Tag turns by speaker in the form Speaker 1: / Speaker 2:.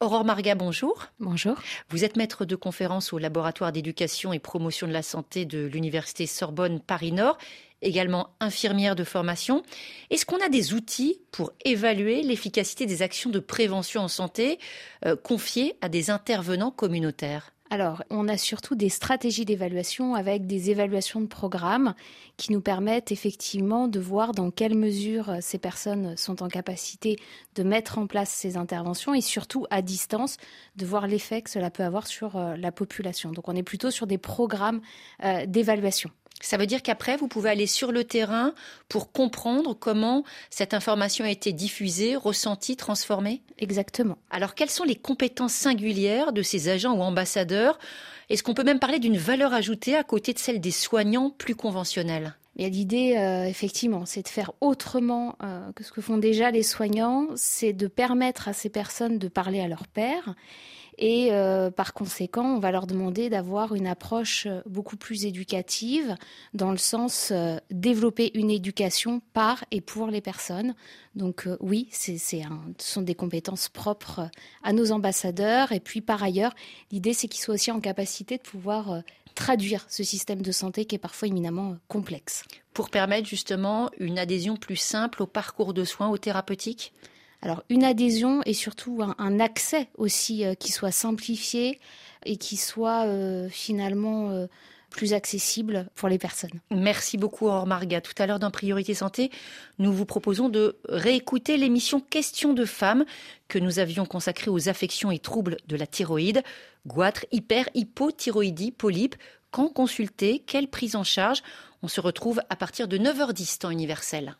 Speaker 1: Aurore Marga, bonjour.
Speaker 2: Bonjour.
Speaker 1: Vous êtes maître de conférence au laboratoire d'éducation et promotion de la santé de l'université Sorbonne Paris-Nord, également infirmière de formation. Est-ce qu'on a des outils pour évaluer l'efficacité des actions de prévention en santé euh, confiées à des intervenants communautaires?
Speaker 2: Alors, on a surtout des stratégies d'évaluation avec des évaluations de programmes qui nous permettent effectivement de voir dans quelle mesure ces personnes sont en capacité de mettre en place ces interventions et surtout à distance de voir l'effet que cela peut avoir sur euh, la population. Donc, on est plutôt sur des programmes euh, d'évaluation.
Speaker 1: Ça veut dire qu'après, vous pouvez aller sur le terrain pour comprendre comment cette information a été diffusée, ressentie, transformée?
Speaker 2: Exactement.
Speaker 1: Alors, quelles sont les compétences singulières de ces agents ou ambassadeurs? Est-ce qu'on peut même parler d'une valeur ajoutée à côté de celle des soignants plus conventionnels?
Speaker 2: L'idée, euh, effectivement, c'est de faire autrement euh, que ce que font déjà les soignants, c'est de permettre à ces personnes de parler à leur père et euh, par conséquent, on va leur demander d'avoir une approche euh, beaucoup plus éducative, dans le sens euh, développer une éducation par et pour les personnes. Donc oui, c'est, ce sont des compétences propres à nos ambassadeurs. Et puis par ailleurs, l'idée, c'est qu'ils soient aussi en capacité de pouvoir traduire ce système de santé qui est parfois éminemment complexe.
Speaker 1: Pour permettre justement une adhésion plus simple au parcours de soins, aux thérapeutiques
Speaker 2: alors une adhésion et surtout un, accès aussi euh, qui soit simplifié et qui soit euh, finalement euh, plus accessible pour les personnes.
Speaker 1: Merci beaucoup, Aurore Marga. Tout à l'heure dans Priorité Santé, nous vous proposons de réécouter l'émission Questions de femmes que nous avions consacrée aux affections et troubles de la thyroïde, goitre, hyper, hypothyroïdie, polype. Quand consulter? Quelle prise en charge? On se retrouve à partir de 9h10 temps universel.